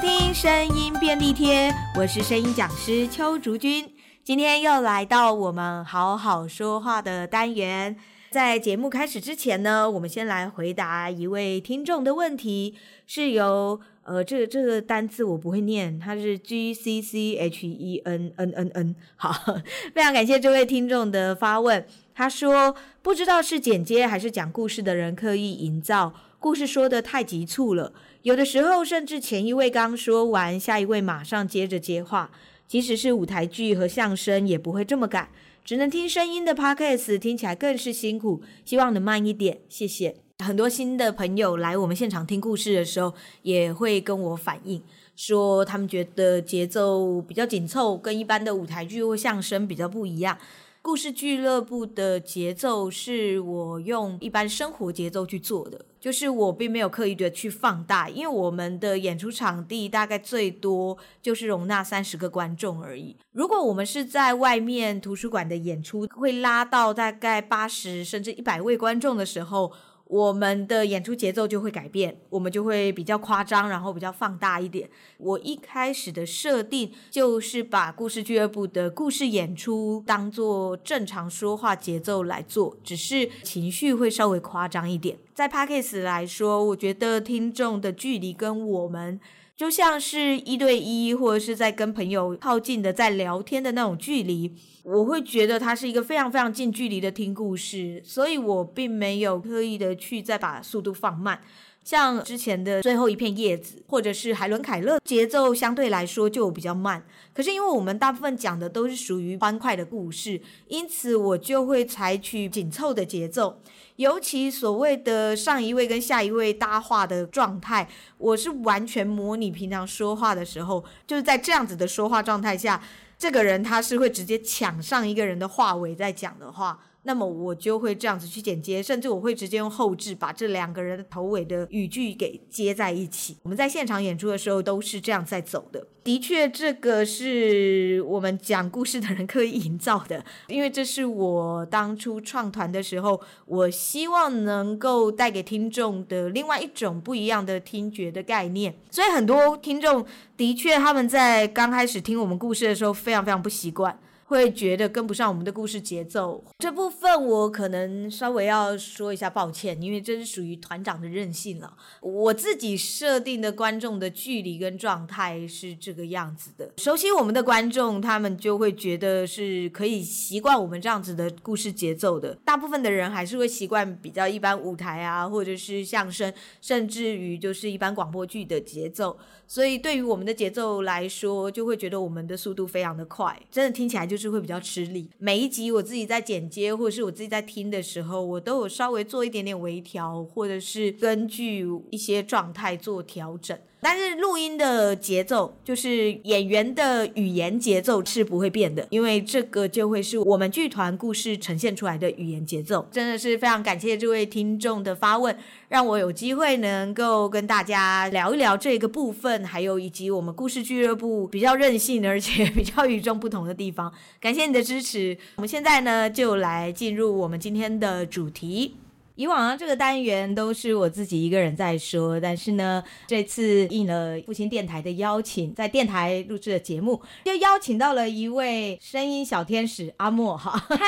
听声音便利贴，我是声音讲师邱竹君，今天又来到我们好好说话的单元。在节目开始之前呢，我们先来回答一位听众的问题，是由呃，这个这个单字我不会念，它是 G C C H E N N N N。好，非常感谢这位听众的发问。他说，不知道是剪接还是讲故事的人刻意营造，故事说得太急促了，有的时候甚至前一位刚说完，下一位马上接着接话，即使是舞台剧和相声也不会这么赶。只能听声音的 Podcast 听起来更是辛苦，希望能慢一点，谢谢。很多新的朋友来我们现场听故事的时候，也会跟我反映，说他们觉得节奏比较紧凑，跟一般的舞台剧或相声比较不一样。故事俱乐部的节奏是我用一般生活节奏去做的，就是我并没有刻意的去放大，因为我们的演出场地大概最多就是容纳三十个观众而已。如果我们是在外面图书馆的演出，会拉到大概八十甚至一百位观众的时候。我们的演出节奏就会改变，我们就会比较夸张，然后比较放大一点。我一开始的设定就是把故事俱乐部的故事演出当做正常说话节奏来做，只是情绪会稍微夸张一点。在 Parks 来说，我觉得听众的距离跟我们。就像是一对一，或者是在跟朋友靠近的在聊天的那种距离，我会觉得它是一个非常非常近距离的听故事，所以我并没有刻意的去再把速度放慢。像之前的最后一片叶子，或者是海伦凯勒，节奏相对来说就比较慢。可是因为我们大部分讲的都是属于欢快的故事，因此我就会采取紧凑的节奏。尤其所谓的上一位跟下一位搭话的状态，我是完全模拟平常说话的时候，就是在这样子的说话状态下，这个人他是会直接抢上一个人的话尾在讲的话。那么我就会这样子去剪接，甚至我会直接用后置把这两个人的头尾的语句给接在一起。我们在现场演出的时候都是这样在走的。的确，这个是我们讲故事的人刻意营造的，因为这是我当初创团的时候，我希望能够带给听众的另外一种不一样的听觉的概念。所以很多听众的确他们在刚开始听我们故事的时候非常非常不习惯。会觉得跟不上我们的故事节奏，这部分我可能稍微要说一下抱歉，因为这是属于团长的任性了。我自己设定的观众的距离跟状态是这个样子的。熟悉我们的观众，他们就会觉得是可以习惯我们这样子的故事节奏的。大部分的人还是会习惯比较一般舞台啊，或者是相声，甚至于就是一般广播剧的节奏。所以对于我们的节奏来说，就会觉得我们的速度非常的快，真的听起来就是会比较吃力。每一集我自己在剪接，或者是我自己在听的时候，我都有稍微做一点点微调，或者是根据一些状态做调整。但是录音的节奏，就是演员的语言节奏是不会变的，因为这个就会是我们剧团故事呈现出来的语言节奏。真的是非常感谢这位听众的发问，让我有机会能够跟大家聊一聊这个部分，还有以及我们故事俱乐部比较任性而且 比较与众不同的地方。感谢你的支持，我们现在呢就来进入我们今天的主题。以往啊，这个单元都是我自己一个人在说，但是呢，这次应了复兴电台的邀请，在电台录制的节目，就邀请到了一位声音小天使阿莫哈。嗨，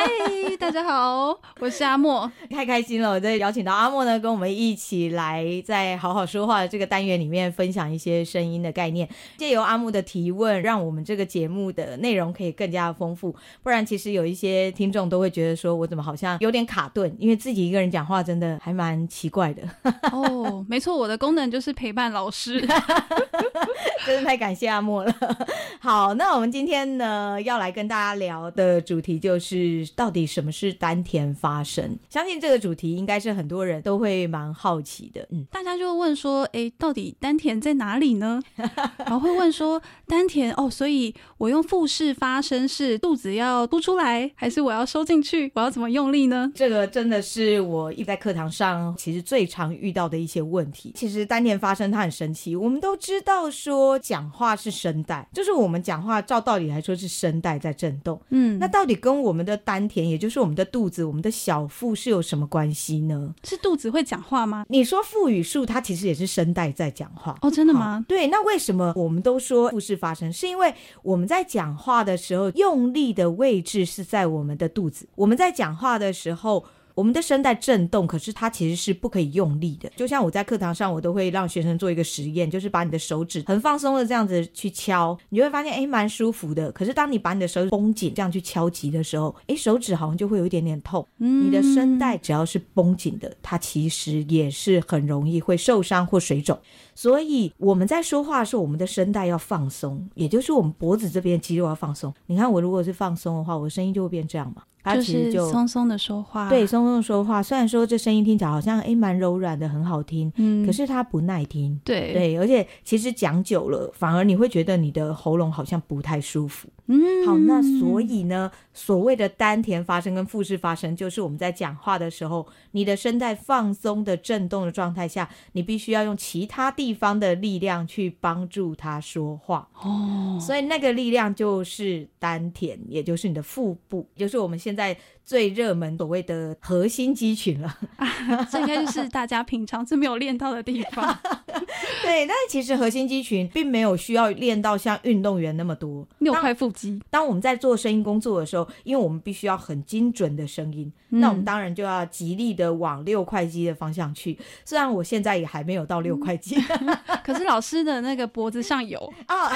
大家好，我是阿莫，太开心了！我在邀请到阿莫呢，跟我们一起来在好好说话的这个单元里面分享一些声音的概念，借由阿莫的提问，让我们这个节目的内容可以更加丰富。不然，其实有一些听众都会觉得说，我怎么好像有点卡顿，因为自己一个人讲话。真的还蛮奇怪的 哦，没错，我的功能就是陪伴老师，真的太感谢阿莫了。好，那我们今天呢要来跟大家聊的主题就是到底什么是丹田发声？相信这个主题应该是很多人都会蛮好奇的。嗯，大家就会问说，哎，到底丹田在哪里呢？然后会问说，丹田哦，所以我用腹式发声是肚子要凸出来，还是我要收进去？我要怎么用力呢？这个真的是我一。在课堂上其实最常遇到的一些问题。其实丹田发声它很神奇，我们都知道说讲话是声带，就是我们讲话照道理来说是声带在震动。嗯，那到底跟我们的丹田，也就是我们的肚子、我们的小腹是有什么关系呢？是肚子会讲话吗？你说腹语术，它其实也是声带在讲话。哦，真的吗？对，那为什么我们都说腹式发声？是因为我们在讲话的时候用力的位置是在我们的肚子。我们在讲话的时候。我们的声带震动，可是它其实是不可以用力的。就像我在课堂上，我都会让学生做一个实验，就是把你的手指很放松的这样子去敲，你就会发现，哎，蛮舒服的。可是当你把你的手指绷紧这样去敲击的时候，哎，手指好像就会有一点点痛。嗯，你的声带只要是绷紧的，它其实也是很容易会受伤或水肿。所以我们在说话的时候，我们的声带要放松，也就是我们脖子这边肌肉要放松。你看我如果是放松的话，我的声音就会变这样嘛。它其实就就是松松的说话，对，松松的说话。虽然说这声音听起来好像诶蛮柔软的，很好听，嗯，可是它不耐听，对对，而且其实讲久了，反而你会觉得你的喉咙好像不太舒服。嗯，好，那所以呢，所谓的丹田发声跟腹式发声，就是我们在讲话的时候，你的声带放松的震动的状态下，你必须要用其他地方的力量去帮助它说话。哦，所以那个力量就是丹田，也就是你的腹部，就是我们现在最热门所谓的核心肌群了。啊，这应该就是大家平常是没有练到的地方。对，但是其实核心肌群并没有需要练到像运动员那么多六块腹肌。当我们在做声音工作的时候，因为我们必须要很精准的声音，嗯，那我们当然就要极力的往六块肌的方向去。虽然我现在也还没有到六块肌，嗯，可是老师的那个脖子上有啊。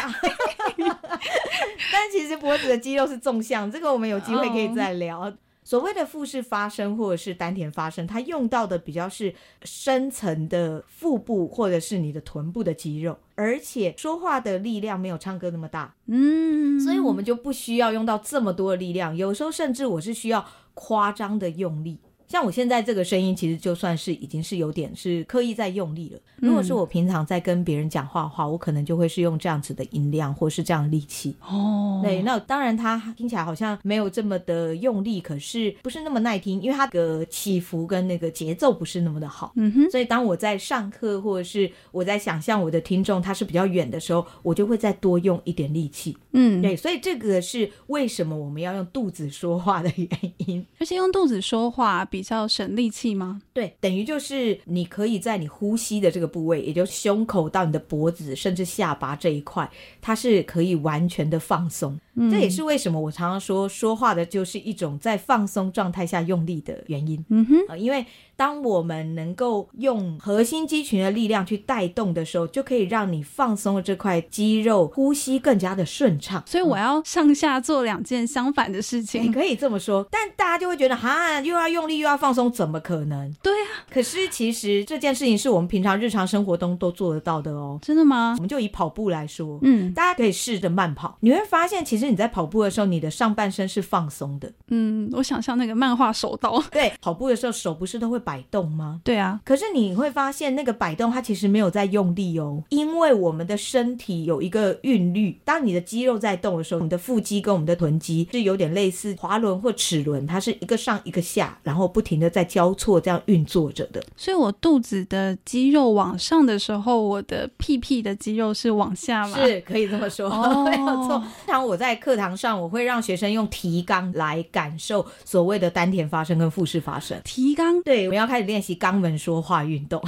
但其实脖子的肌肉是纵向，这个我们有机会可以再聊。Oh. 所谓的腹式发声或者是丹田发声，它用到的比较是深层的腹部或者是你的臀部的肌肉，而且说话的力量没有唱歌那么大，嗯，所以我们就不需要用到这么多的力量，有时候甚至我是需要夸张的用力。像我现在这个声音，其实就算是已经是有点是刻意在用力了。如果是我平常在跟别人讲话的话，我可能就会是用这样子的音量，或是这样的力气。哦，对，那当然它听起来好像没有这么的用力，可是不是那么耐听，因为它的起伏跟那个节奏不是那么的好。嗯哼，所以当我在上课，或者是我在想象我的听众他是比较远的时候，我就会再多用一点力气。嗯，对，所以这个是为什么我们要用肚子说话的原因，而且用肚子说话比。比较省力气吗？对，等于就是你可以在你呼吸的这个部位，也就是胸口到你的脖子，甚至下巴这一块，它是可以完全的放松。嗯，这也是为什么我常常说，说话的就是一种在放松状态下用力的原因。嗯哼，呃，因为。当我们能够用核心肌群的力量去带动的时候，就可以让你放松的这块肌肉呼吸更加的顺畅。所以我要上下做两件相反的事情，你 可以这么说。但大家就会觉得，哈，又要用力又要放松，怎么可能？对啊。可是其实这件事情是我们平常日常生活中都做得到的哦。真的吗？我们就以跑步来说，嗯，大家可以试着慢跑，你会发现，其实你在跑步的时候，你的上半身是放松的。嗯，我想象那个漫画手刀。对，跑步的时候手不是都会摆动吗？对啊，可是你会发现那个摆动它其实没有在用力哦，因为我们的身体有一个韵律。当你的肌肉在动的时候，你的腹肌跟我们的臀肌是有点类似滑轮或齿轮，它是一个上一个下，然后不停的在交错这样运作着的。所以我肚子的肌肉往上的时候，我的屁屁的肌肉是往下吗？是可以这么说，哦、没有错。通常我在课堂上，我会让学生用提纲来感受所谓的丹田发声跟腹式发声。提纲，对，我们要开始练习肛。门说话运动，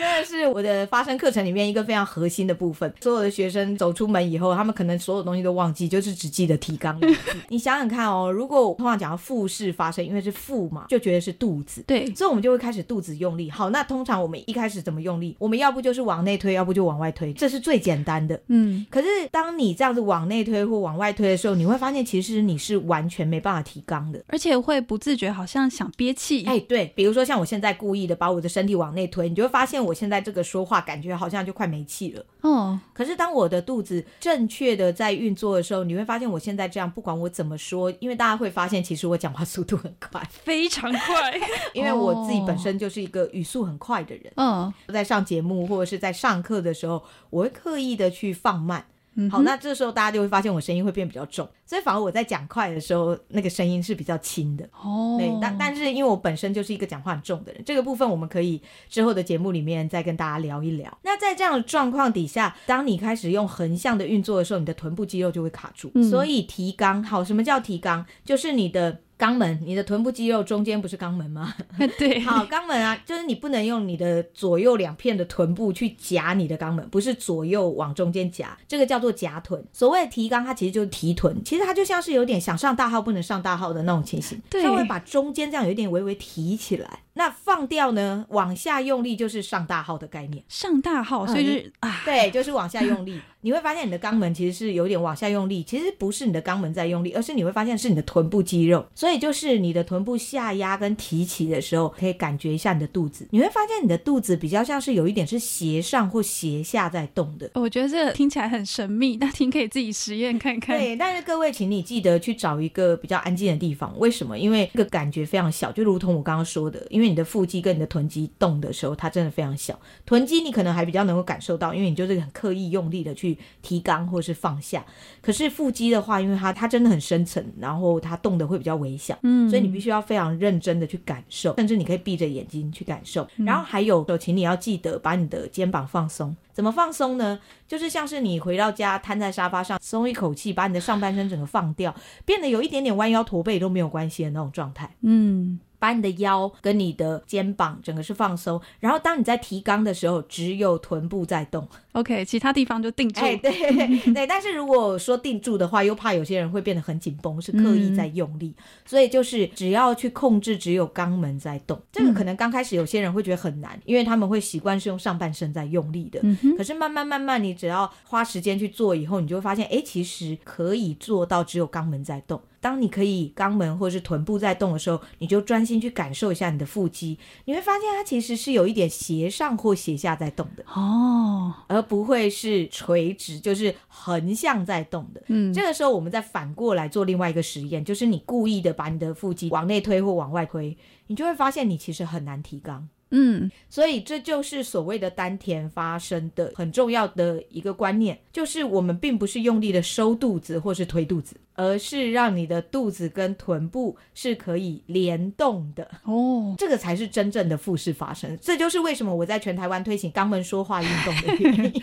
真的是我的发声课程里面一个非常核心的部分。所有的学生走出门以后，他们可能所有东西都忘记，就是只记得提纲。你想想看哦，如果我通常讲到腹式发声，因为是腹嘛，就觉得是肚子，对，所以我们就会开始肚子用力。好，那通常我们一开始怎么用力？我们要不就是往内推，要不就往外推，这是最简单的。嗯，可是当你这样子往内推或往外推的时候，你会发现其实你是完全没办法提纲的，而且会不自觉好像想憋气。哎，对，比如说像我现在故意的。把我的身体往内推，你就会发现我现在这个说话感觉好像就快没气了。哦，可是当我的肚子正确的在运作的时候，你会发现我现在这样，不管我怎么说，因为大家会发现其实我讲话速度很快，非常快，因为我自己本身就是一个语速很快的人。嗯，在上节目或者是在上课的时候，我会刻意的去放慢。嗯、好，那这时候大家就会发现我声音会变比较重，所以反而我在讲快的时候，那个声音是比较轻的。哦，对，但但是因为我本身就是一个讲话很重的人，这个部分我们可以之后的节目里面再跟大家聊一聊。那在这样的状况底下，当你开始用横向的运作的时候，你的臀部肌肉就会卡住。嗯、所以提肛，好，什么叫提肛？就是你的。肛门，你的臀部肌肉中间不是肛门吗？对，好，肛门啊，就是你不能用你的左右两片的臀部去夹你的肛门，不是左右往中间夹，这个叫做夹臀。所谓提肛，它其实就是提臀，其实它就像是有点想上大号不能上大号的那种情形，对，它会把中间这样有一点微微提起来。那放掉呢？往下用力就是上大号的概念，上大号，所以就是啊，对，就是往下用力。你会发现你的肛门其实是有点往下用力，其实不是你的肛门在用力，而是你会发现是你的臀部肌肉。所以就是你的臀部下压跟提起的时候，可以感觉一下你的肚子。你会发现你的肚子比较像是有一点是斜上或斜下在动的。我觉得这听起来很神秘，那听可以自己实验看看。对，但是各位，请你记得去找一个比较安静的地方。为什么？因为这个感觉非常小，就如同我刚刚说的，因为你的腹肌跟你的臀肌动的时候，它真的非常小。臀肌你可能还比较能够感受到，因为你就是很刻意用力的去提肛。或是放下，可是腹肌的话，因为它它真的很深层，然后它动的会比较微小，嗯，所以你必须要非常认真的去感受，甚至你可以闭着眼睛去感受。然后还有，请你要记得把你的肩膀放松。怎么放松呢？就是像是你回到家瘫在沙发上，松一口气，把你的上半身整个放掉，变得有一点点弯腰驼背都没有关系的那种状态，嗯。把你的腰跟你的肩膀整个是放松，然后当你在提肛的时候，只有臀部在动。，OK，其他地方就定住。哎，对 对，但是如果说定住的话，又怕有些人会变得很紧绷，是刻意在用力，嗯、所以就是只要去控制，只有肛门在动。这个可能刚开始有些人会觉得很难，因为他们会习惯是用上半身在用力的。嗯、可是慢慢慢慢，你只要花时间去做以后，你就会发现，哎，其实可以做到只有肛门在动。当你可以肛门或是臀部在动的时候，你就专心去感受一下你的腹肌，你会发现它其实是有一点斜上或斜下在动的哦，而不会是垂直，就是横向在动的。嗯，这个时候我们再反过来做另外一个实验，就是你故意的把你的腹肌往内推或往外推，你就会发现你其实很难提肛。嗯，所以这就是所谓的丹田发生的很重要的一个观念，就是我们并不是用力的收肚子或是推肚子，而是让你的肚子跟臀部是可以联动的哦，这个才是真正的腹式发声。这就是为什么我在全台湾推行肛门说话运动的原因。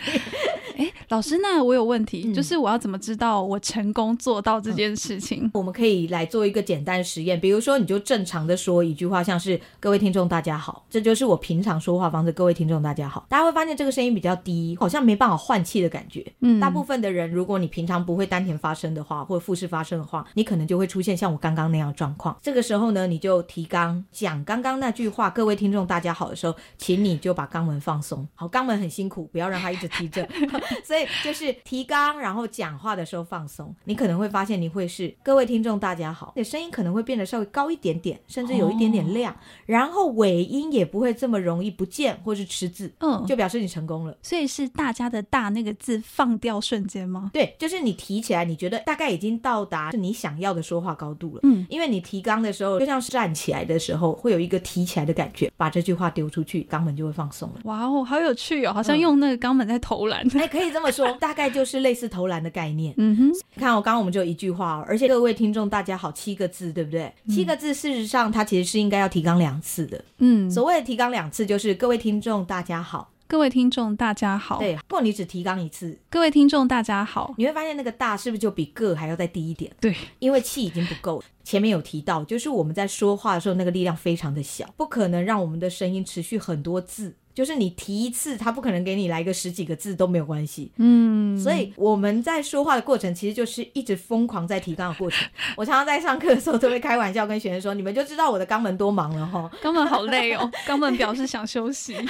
哎，老师，那我有问题，嗯、就是我要怎么知道我成功做到这件事情？嗯、我们可以来做一个简单实验，比如说，你就正常的说一句话，像是“各位听众大家好”，这就是我平常说话方式。各位听众大家好，大家会发现这个声音比较低，好像没办法换气的感觉。嗯，大部分的人，如果你平常不会丹田发声的话，或者腹式发生的话，你可能就会出现像我刚刚那样的状况。这个时候呢，你就提纲讲刚刚那句话“各位听众大家好”的时候，请你就把肛门放松。好，肛门很辛苦，不要让它一直提着。所以就是提纲，然后讲话的时候放松，你可能会发现你会是各位听众大家好，你的声音可能会变得稍微高一点点，甚至有一点点亮，哦、然后尾音也不会这么容易不见或是吃字，嗯，就表示你成功了。所以是大家的大那个字放掉瞬间吗？对，就是你提起来，你觉得大概已经到达是你想要的说话高度了，嗯，因为你提纲的时候就像是站起来的时候会有一个提起来的感觉，把这句话丢出去，肛门就会放松了。哇哦，好有趣哦，好像用那个肛门在投篮，哎、嗯，可以这么说。大概就是类似投篮的概念。嗯哼，你看我刚刚我们就有一句话，而且各位听众大家好，七个字对不对？嗯、七个字事实上它其实是应该要提纲两次的。嗯，所谓的提纲两次就是各位听众大家好，各位听众大家好。对，不过你只提纲一次，各位听众大家好，你会发现那个大是不是就比个还要再低一点？对，因为气已经不够了。前面有提到，就是我们在说话的时候那个力量非常的小，不可能让我们的声音持续很多字。就是你提一次，他不可能给你来个十几个字都没有关系。嗯，所以我们在说话的过程，其实就是一直疯狂在提纲的过程。我常常在上课的时候都会开玩笑跟学生说：“你们就知道我的肛门多忙了哈，肛门好累哦，肛门表示想休息。”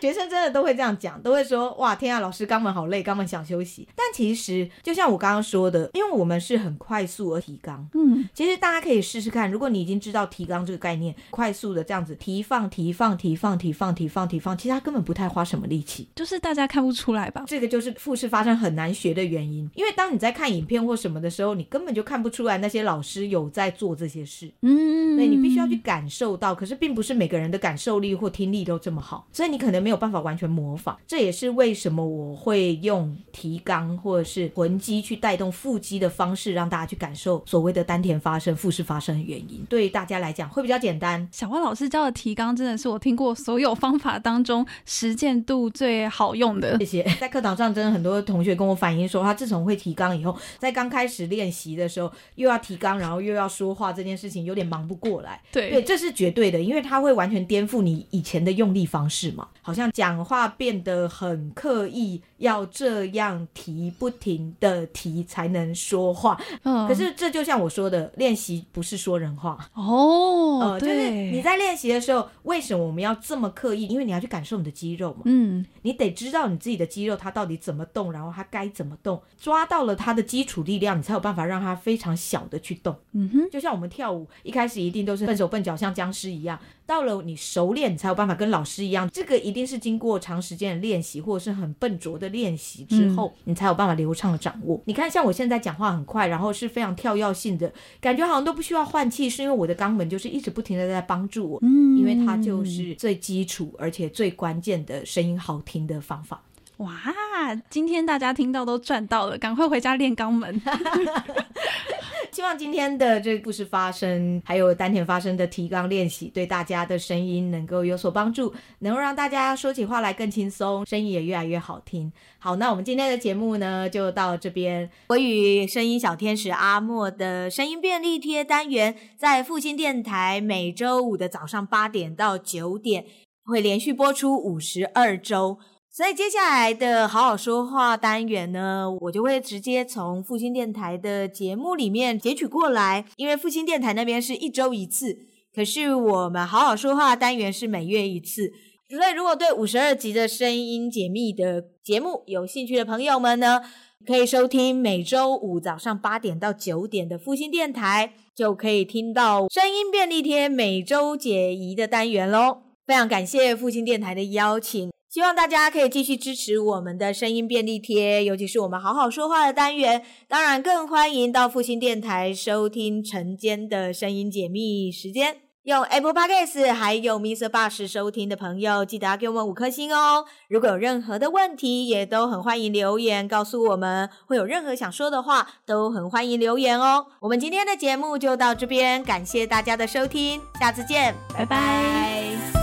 学生真的都会这样讲，都会说：“哇，天啊，老师肛门好累，肛门想休息。”但其实就像我刚刚说的，因为我们是很快速而提纲。嗯，其实大家可以试试看，如果你已经知道提纲这个概念，快速的这样子提放、提放、提放、提放、提放。放提放，其实他根本不太花什么力气，就是大家看不出来吧？这个就是复式发声很难学的原因，因为当你在看影片或什么的时候，你根本就看不出来那些老师有在做这些事。嗯，对，你必须要去感受到，可是并不是每个人的感受力或听力都这么好，所以你可能没有办法完全模仿。这也是为什么我会用提纲或者是魂肌去带动腹肌的方式，让大家去感受所谓的丹田发声、腹式发声的原因。对大家来讲会比较简单。小花老师教的提纲真的是我听过所有方法当中实践度最好用的。谢谢。在课堂上，真的很多同学跟我反映说，他自从会提纲以后，在刚开始练习的时候，又要提纲，然后又要说话，这件事情有点忙不过来。对对，这是绝对的，因为他会完全颠覆你以前的用力方式嘛，好像讲话变得很刻意。要这样提，不停的提才能说话。嗯，可是这就像我说的，练习不是说人话哦。呃，就是你在练习的时候，为什么我们要这么刻意？因为你要去感受你的肌肉嘛。嗯，你得知道你自己的肌肉它到底怎么动，然后它该怎么动，抓到了它的基础力量，你才有办法让它非常小的去动。嗯哼，就像我们跳舞，一开始一定都是笨手笨脚，像僵尸一样。到了你熟练，你才有办法跟老师一样。这个一定是经过长时间的练习，或者是很笨拙的练习之后，嗯、你才有办法流畅的掌握。你看，像我现在讲话很快，然后是非常跳跃性的，感觉好像都不需要换气，是因为我的肛门就是一直不停的在帮助我。嗯，因为它就是最基础而且最关键的声音好听的方法。哇，今天大家听到都赚到了，赶快回家练肛门。希望今天的这个复式发声，还有丹田发声的提纲练习，对大家的声音能够有所帮助，能够让大家说起话来更轻松，声音也越来越好听。好，那我们今天的节目呢，就到这边。我与声音小天使阿莫的声音便利贴单元，在复兴电台每周五的早上八点到九点，会连续播出五十二周。所以接下来的好好说话单元呢，我就会直接从复兴电台的节目里面截取过来，因为复兴电台那边是一周一次，可是我们好好说话单元是每月一次。所以如果对五十二集的声音解密的节目有兴趣的朋友们呢，可以收听每周五早上八点到九点的复兴电台，就可以听到声音便利贴每周解疑的单元喽。非常感谢复兴电台的邀请。希望大家可以继续支持我们的声音便利贴，尤其是我们好好说话的单元。当然，更欢迎到复兴电台收听晨间的声音解密时间。用 Apple Podcast 还有 Mr. Bus 收听的朋友，记得给我们五颗星哦。如果有任何的问题，也都很欢迎留言告诉我们。会有任何想说的话，都很欢迎留言哦。我们今天的节目就到这边，感谢大家的收听，下次见，拜拜。